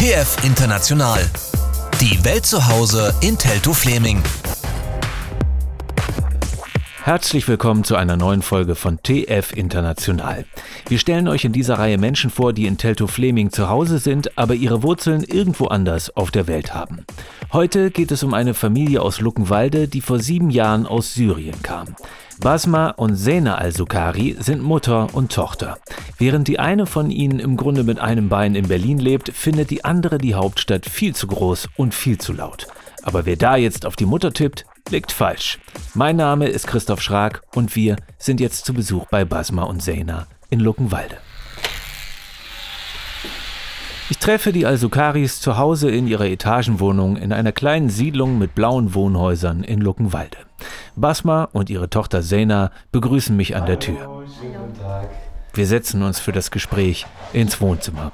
TF International. Die Welt zu Hause in Telto Fleming. Herzlich willkommen zu einer neuen Folge von TF International. Wir stellen euch in dieser Reihe Menschen vor, die in Telto Fleming zu Hause sind, aber ihre Wurzeln irgendwo anders auf der Welt haben. Heute geht es um eine Familie aus Luckenwalde, die vor sieben Jahren aus Syrien kam. Basma und Sena al-Sukari sind Mutter und Tochter. Während die eine von ihnen im Grunde mit einem Bein in Berlin lebt, findet die andere die Hauptstadt viel zu groß und viel zu laut. Aber wer da jetzt auf die Mutter tippt, liegt falsch. Mein Name ist Christoph Schrag und wir sind jetzt zu Besuch bei Basma und Sena in Luckenwalde. Ich treffe die Al-Sukaris zu Hause in ihrer Etagenwohnung in einer kleinen Siedlung mit blauen Wohnhäusern in Luckenwalde. Basma und ihre Tochter Sena begrüßen mich an der Tür. Wir setzen uns für das Gespräch ins Wohnzimmer.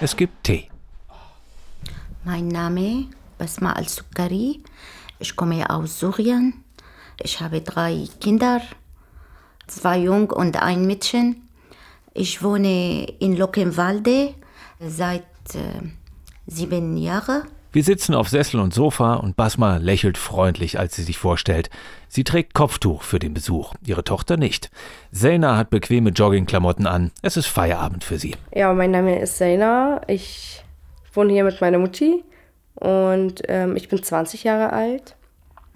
Es gibt Tee. Mein Name Basma al-Sukari. Ich komme aus Syrien. Ich habe drei Kinder, zwei Jung und ein Mädchen. Ich wohne in Luckenwalde seit äh, sieben Jahren. Wir sitzen auf Sessel und Sofa und Basma lächelt freundlich, als sie sich vorstellt. Sie trägt Kopftuch für den Besuch, ihre Tochter nicht. Sena hat bequeme Joggingklamotten an. Es ist Feierabend für sie. Ja, mein Name ist Sena. Ich wohne hier mit meiner Mutti und ähm, ich bin 20 Jahre alt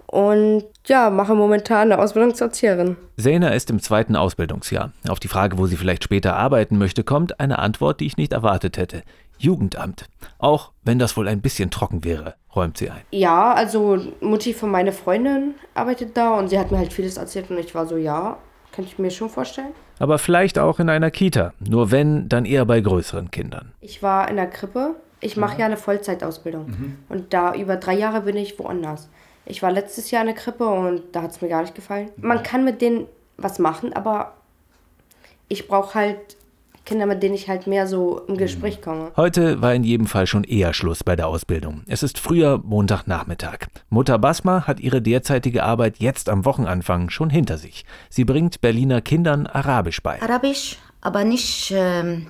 und ja, mache momentan eine Ausbildung zur Erzieherin. Sena ist im zweiten Ausbildungsjahr. Auf die Frage, wo sie vielleicht später arbeiten möchte, kommt eine Antwort, die ich nicht erwartet hätte. Jugendamt. Auch wenn das wohl ein bisschen trocken wäre, räumt sie ein. Ja, also Mutti von meiner Freundin arbeitet da und sie hat mir halt vieles erzählt und ich war so, ja, könnte ich mir schon vorstellen. Aber vielleicht auch in einer Kita. Nur wenn, dann eher bei größeren Kindern. Ich war in der Krippe. Ich mache ja eine Vollzeitausbildung. Und da über drei Jahre bin ich woanders. Ich war letztes Jahr in der Krippe und da hat es mir gar nicht gefallen. Man kann mit denen was machen, aber ich brauche halt Kinder, mit denen ich halt mehr so im Gespräch komme. Heute war in jedem Fall schon eher Schluss bei der Ausbildung. Es ist früher Montagnachmittag. Mutter Basma hat ihre derzeitige Arbeit jetzt am Wochenanfang schon hinter sich. Sie bringt Berliner Kindern Arabisch bei. Arabisch, aber nicht ähm,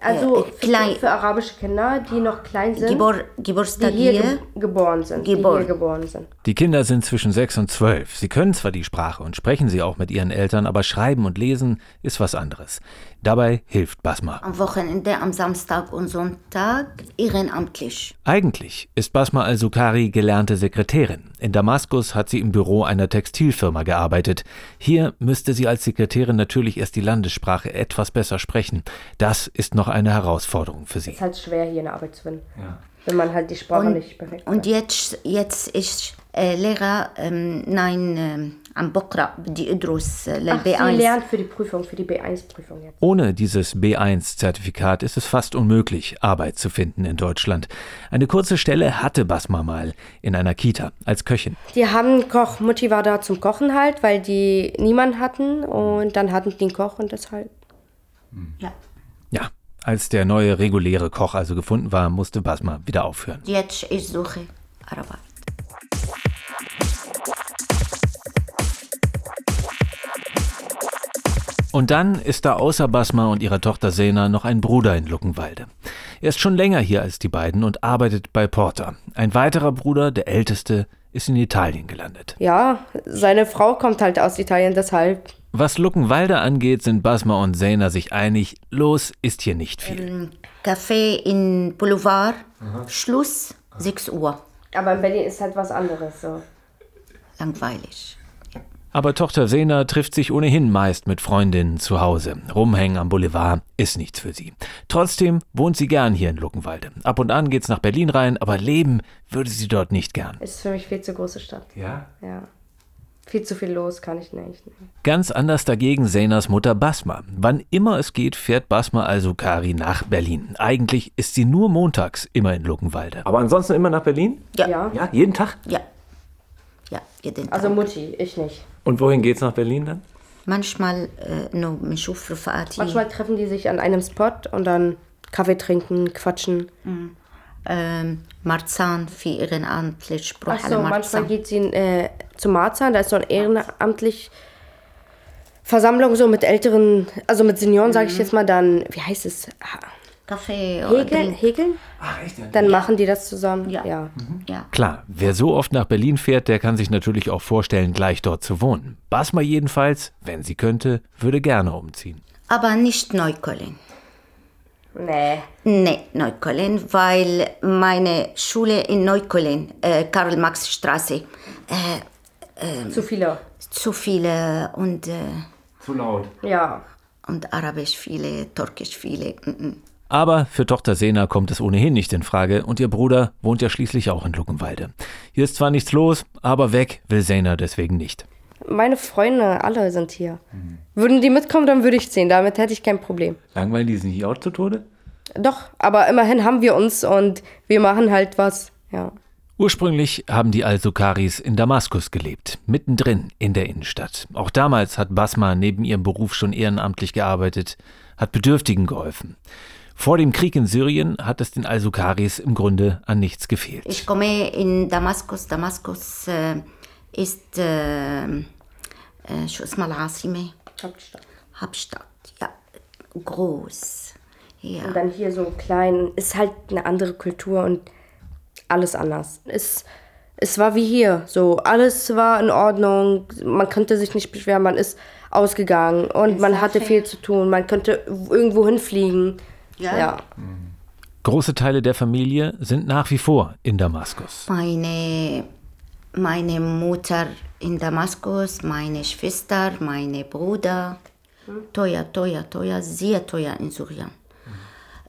Also äh, für, klein. für arabische Kinder, die noch klein sind, Gebur die hier hier. ge geboren sind. Die Geboren. hier geboren sind. Die Kinder sind zwischen sechs und zwölf. Sie können zwar die Sprache und sprechen sie auch mit ihren Eltern, aber schreiben und lesen ist was anderes. Dabei hilft Basma. Am Wochenende, am Samstag und Sonntag ehrenamtlich. Eigentlich ist Basma al-Sukari gelernte Sekretärin. In Damaskus hat sie im Büro einer Textilfirma gearbeitet. Hier müsste sie als Sekretärin natürlich erst die Landessprache etwas besser sprechen. Das ist noch eine Herausforderung für sie. ist halt schwer, hier eine Arbeit zu finden. Wenn man halt die Sprache und, nicht perfekt Und jetzt, jetzt ist äh, Lehrer, ähm, nein, ähm, am Bokra, die Idrus, äh, B1. Sie lernt für die Prüfung, für die B1-Prüfung jetzt. Ohne dieses B1-Zertifikat ist es fast unmöglich, Arbeit zu finden in Deutschland. Eine kurze Stelle hatte Basma mal in einer Kita als Köchin. Die haben Koch, Mutti war da zum Kochen halt, weil die niemanden hatten und dann hatten die einen Koch und deshalb. Hm. Ja als der neue reguläre Koch also gefunden war, musste Basma wieder aufhören. Jetzt ich suche Arbeit. Und dann ist da außer Basma und ihrer Tochter Sena noch ein Bruder in Luckenwalde. Er ist schon länger hier als die beiden und arbeitet bei Porter. Ein weiterer Bruder, der älteste, ist in Italien gelandet. Ja, seine Frau kommt halt aus Italien, deshalb. Was Luckenwalde angeht, sind Basma und Sena sich einig, los ist hier nicht viel. Café in Boulevard, Schluss, 6 Uhr. Aber in Berlin ist halt was anderes so. Langweilig. Aber Tochter Sena trifft sich ohnehin meist mit Freundinnen zu Hause. Rumhängen am Boulevard ist nichts für sie. Trotzdem wohnt sie gern hier in Luckenwalde. Ab und an geht's nach Berlin rein, aber leben würde sie dort nicht gern. Ist für mich viel zu große Stadt. Ja? Ja viel zu viel los, kann ich nicht. Ne. Ganz anders dagegen Senas Mutter Basma. Wann immer es geht, fährt Basma also Kari nach Berlin. Eigentlich ist sie nur montags immer in Luckenwalde. Aber ansonsten immer nach Berlin? Ja. Ja, ja jeden Tag? Ja. Ja, jeden Tag. Also Mutti, ich nicht. Und wohin geht's nach Berlin dann? Manchmal, äh, no, Manchmal treffen die sich an einem Spot und dann Kaffee trinken, quatschen. Mhm ähm, Marzahn für ehrenamtlich Sprache. Also manchmal geht sie in, äh, zum Marzahn, da ist so eine ehrenamtlich Versammlung so mit älteren, also mit Senioren, mhm. sage ich jetzt mal, dann, wie heißt es? Kaffee oder Häkeln? Häkeln? Ach, echt? Dann ja. machen die das zusammen. Ja. Ja. Mhm. ja. Klar, wer so oft nach Berlin fährt, der kann sich natürlich auch vorstellen, gleich dort zu wohnen. Basma jedenfalls, wenn sie könnte, würde gerne umziehen. Aber nicht Neukölln. Nee. Nee, Neukölln, weil meine Schule in Neukölln, äh, Karl-Marx-Straße, äh, Zu viele. zu viele und, äh, Zu laut. Ja. und Arabisch viele, Türkisch viele. Mm -mm. Aber für Tochter Sena kommt es ohnehin nicht in Frage und ihr Bruder wohnt ja schließlich auch in Luckenwalde. Hier ist zwar nichts los, aber weg will Sena deswegen nicht. Meine Freunde, alle sind hier. Würden die mitkommen, dann würde ich ziehen. Damit hätte ich kein Problem. Langweilen die sich nicht auch zu Tode? Doch, aber immerhin haben wir uns und wir machen halt was. Ja. Ursprünglich haben die Al-Sukaris in Damaskus gelebt, mittendrin in der Innenstadt. Auch damals hat Basma neben ihrem Beruf schon ehrenamtlich gearbeitet, hat Bedürftigen geholfen. Vor dem Krieg in Syrien hat es den Al-Sukaris im Grunde an nichts gefehlt. Ich komme in Damaskus. Damaskus äh, ist, äh, äh, شو اسمها العاصمة? Hauptstadt. Ja, groß. Ja. Und dann hier so klein, ist halt eine andere Kultur und alles anders. Es, es war wie hier, so alles war in Ordnung, man konnte sich nicht beschweren, man ist ausgegangen und man hatte viel zu tun, man könnte irgendwo hinfliegen. Ja. ja. Große Teile der Familie sind nach wie vor in Damaskus. Meine, meine Mutter in Damaskus, meine Schwester, meine Bruder. Teuer, teuer, teuer, sehr teuer in Syrien.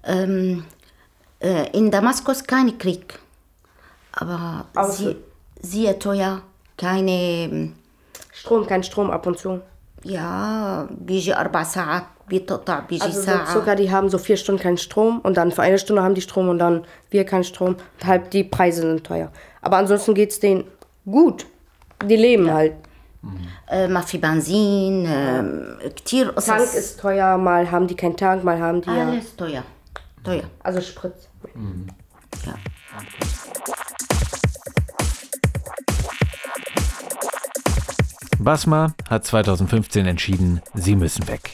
Ähm, äh, in Damaskus kein Krieg, aber Außer- sehr, sehr teuer, keine, Strom, kein Strom ab und zu. ja, بيجي أربع ساعات بيتقطع بيجي Also so ساعة Zucker, die haben so vier Stunden keinen Strom und dann für eine Stunde haben die Strom und dann wir keinen Strom. Und halt die Preise sind teuer. Aber ansonsten geht es denen gut. Die leben halt. äh, ما في بنزين äh, كتير Tank قصص ist teuer, mal haben die keinen Tank, mal haben die ja. alles teuer teuer Also Spritz. ja. Basma hat 2015 entschieden, sie müssen weg.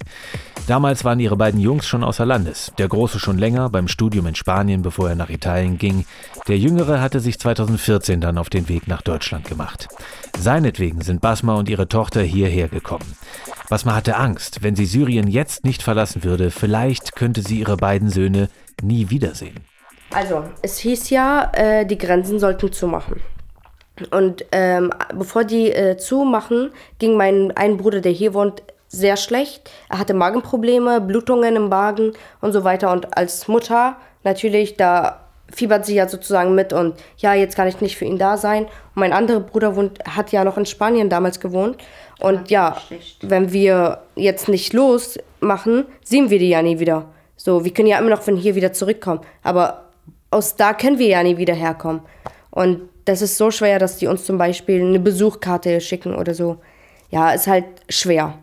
Damals waren ihre beiden Jungs schon außer Landes. Der Große schon länger beim Studium in Spanien, bevor er nach Italien ging. Der Jüngere hatte sich 2014 dann auf den Weg nach Deutschland gemacht. Seinetwegen sind Basma und ihre Tochter hierher gekommen. Basma hatte Angst, wenn sie Syrien jetzt nicht verlassen würde, vielleicht könnte sie ihre beiden Söhne nie wiedersehen. Also, es hieß ja, äh, die Grenzen sollten zumachen. Und ähm, bevor die äh, zumachen, ging mein ein Bruder, der hier wohnt, sehr schlecht. Er hatte Magenprobleme, Blutungen im Magen und so weiter. Und als Mutter natürlich, da fiebert sie ja sozusagen mit und ja, jetzt kann ich nicht für ihn da sein. Und mein anderer Bruder wohnt, hat ja noch in Spanien damals gewohnt. Und ja, schlecht. wenn wir jetzt nicht losmachen, sehen wir die ja nie wieder. So, wir können ja immer noch von hier wieder zurückkommen. Aber aus da können wir ja nie wieder herkommen. Und das ist so schwer, dass die uns zum Beispiel eine Besuchkarte schicken oder so. Ja, ist halt schwer.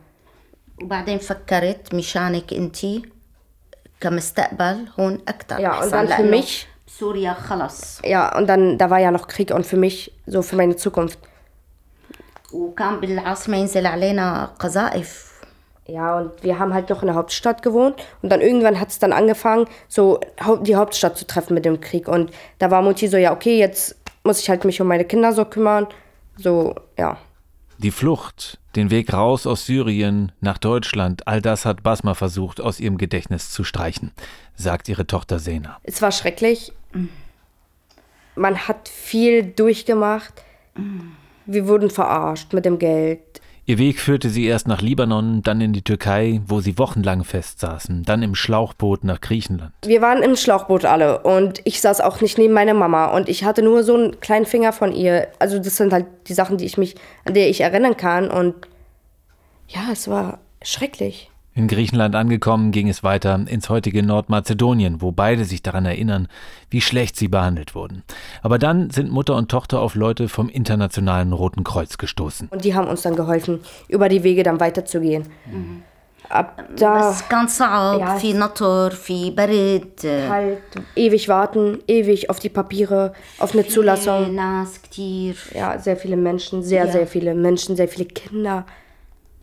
وبعدين فكرت مشانك انتي كمستقبل هون اكثر Ja, und dann für mich, سوريا خلص ja, und dann, da war ja noch Krieg und für mich, so für meine Zukunft. وكان بالعاصمة ينزل علينا قذائف Ja, und wir haben halt noch in der Hauptstadt gewohnt und dann irgendwann hat es dann angefangen, so hau- die Hauptstadt zu treffen mit dem Krieg. Und da war Mutti so, ja, okay, jetzt muss ich halt mich um meine Kinder so kümmern. So, ja. Die Flucht, den Weg raus aus Syrien nach Deutschland, all das hat Basma versucht, aus ihrem Gedächtnis zu streichen, sagt ihre Tochter Sena. Es war schrecklich. Man hat viel durchgemacht. Wir wurden verarscht mit dem Geld. Ihr Weg führte sie erst nach Libanon, dann in die Türkei, wo sie wochenlang festsaßen, dann im Schlauchboot nach Griechenland. Wir waren im Schlauchboot alle und ich saß auch nicht neben meiner Mama und ich hatte nur so einen kleinen Finger von ihr. Also das sind halt die Sachen, die ich mich, an der ich erinnern kann und ja, es war schrecklich. In Griechenland angekommen, ging es weiter ins heutige Nordmazedonien, wo beide sich daran erinnern, wie schlecht sie behandelt wurden. Aber dann sind Mutter und Tochter auf Leute vom Internationalen Roten Kreuz gestoßen. Und die haben uns dann geholfen, über die Wege dann weiterzugehen. Mhm. Ab ähm, da, das ist ganz arg, ja, viel Natur, viel Berit. Äh, halt, ewig warten, ewig auf die Papiere, auf eine Zulassung. Nass, Ja, sehr viele Menschen, sehr, ja. sehr viele Menschen, sehr viele Kinder.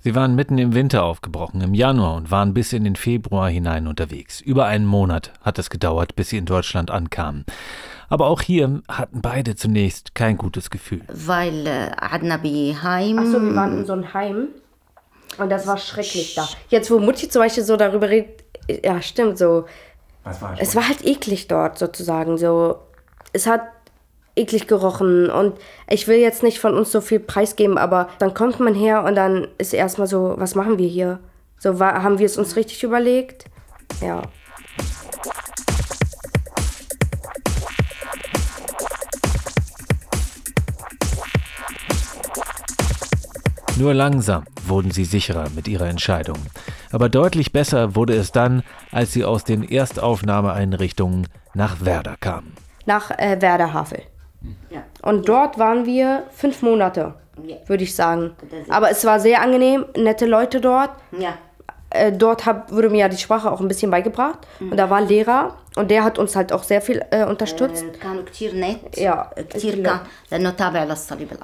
Sie waren mitten im Winter aufgebrochen, im Januar und waren bis in den Februar hinein unterwegs. Über einen Monat hat es gedauert, bis sie in Deutschland ankamen. Aber auch hier hatten beide zunächst kein gutes Gefühl. Weil äh, Adnabi Heim. Achso, wir waren in so einem Heim. Und das war schrecklich da. Jetzt, wo Mutti zum Beispiel so darüber redet, äh, ja, stimmt, so. Was War es war halt eklig dort sozusagen. So, es hat eklig gerochen und ich will jetzt nicht von uns so viel preisgeben, aber dann kommt man her und dann ist erstmal so, was machen wir hier? So, war, haben wir es uns richtig überlegt? Ja. Nur langsam wurden sie sicherer mit ihrer Entscheidung. Aber deutlich besser wurde es dann, als sie aus den Erstaufnahmeeinrichtungen nach Werder kamen. Nach äh, Werder Havel. Und dort waren wir fünf Monate, ja. würde ich sagen. Aber es war sehr angenehm, nette Leute dort. Ja. Äh, dort hab, wurde mir ja die Sprache auch ein bisschen beigebracht. Mhm. Und da war ein Lehrer und der hat uns halt auch sehr viel äh, unterstützt. Ja.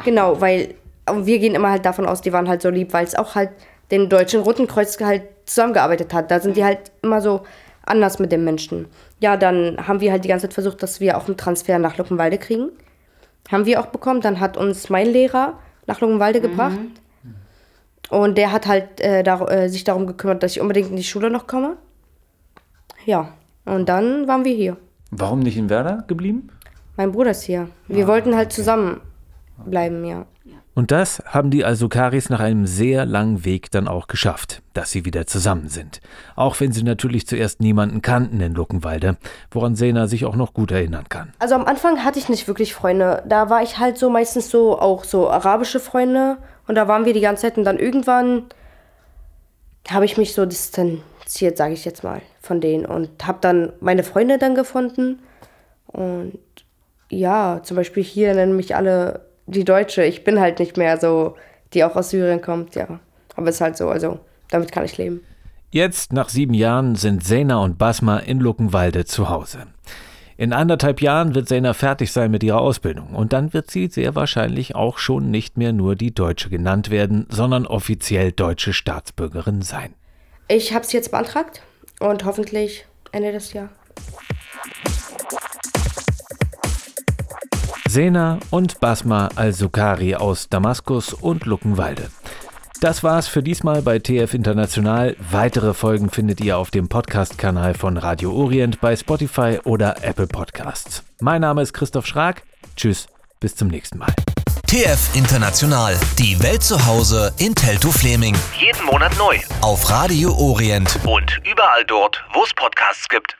Genau, weil äh, wir gehen immer halt davon aus, die waren halt so lieb, weil es auch halt den Deutschen Roten Kreuz halt zusammengearbeitet hat. Da sind die halt immer so anders mit den Menschen. Ja, dann haben wir halt die ganze Zeit versucht, dass wir auch einen Transfer nach Luckenwalde kriegen. Haben wir auch bekommen. Dann hat uns mein Lehrer nach Luckenwalde gebracht. Und der hat halt äh, dar äh, sich darum gekümmert, dass ich unbedingt in die Schule noch komme. Ja, und dann waren wir hier. Warum nicht in Werder geblieben? Mein Bruder ist hier. Wir wollten halt zusammen bleiben, ja. Und das haben die Alsukaris nach einem sehr langen Weg dann auch geschafft, dass sie wieder zusammen sind. Auch wenn sie natürlich zuerst niemanden kannten in Luckenwalde, woran Sena sich auch noch gut erinnern kann. Also am Anfang hatte ich nicht wirklich Freunde. Da war ich halt so meistens so auch so arabische Freunde und da waren wir die ganze Zeit und dann irgendwann habe ich mich so distanziert, sage ich jetzt mal, von denen und habe dann meine Freunde dann gefunden und ja, zum Beispiel hier nennen mich alle die Deutsche. Ich bin halt nicht mehr so, die auch aus Syrien kommt, ja. Aber es ist halt so, also damit kann ich leben. Jetzt, nach sieben Jahren, sind Sena und Basma in Luckenwalde zu Hause. In anderthalb Jahren wird Sena fertig sein mit ihrer Ausbildung und dann wird sie sehr wahrscheinlich auch schon nicht mehr nur die Deutsche genannt werden, sondern offiziell deutsche Staatsbürgerin sein. Ich habe es jetzt beantragt und hoffentlich Ende des Jahres. Sena und Basma al-Sukari aus Damaskus und Luckenwalde. Das war's für diesmal bei TF International. Weitere Folgen findet ihr auf dem Podcast-Kanal von Radio Orient bei Spotify oder Apple Podcasts. Mein Name ist Christoph Schrag. Tschüss, bis zum nächsten Mal. TF International. Die Welt zu Hause in Teltow Fleming. Jeden Monat neu. Auf Radio Orient. Und überall dort, wo es Podcasts gibt.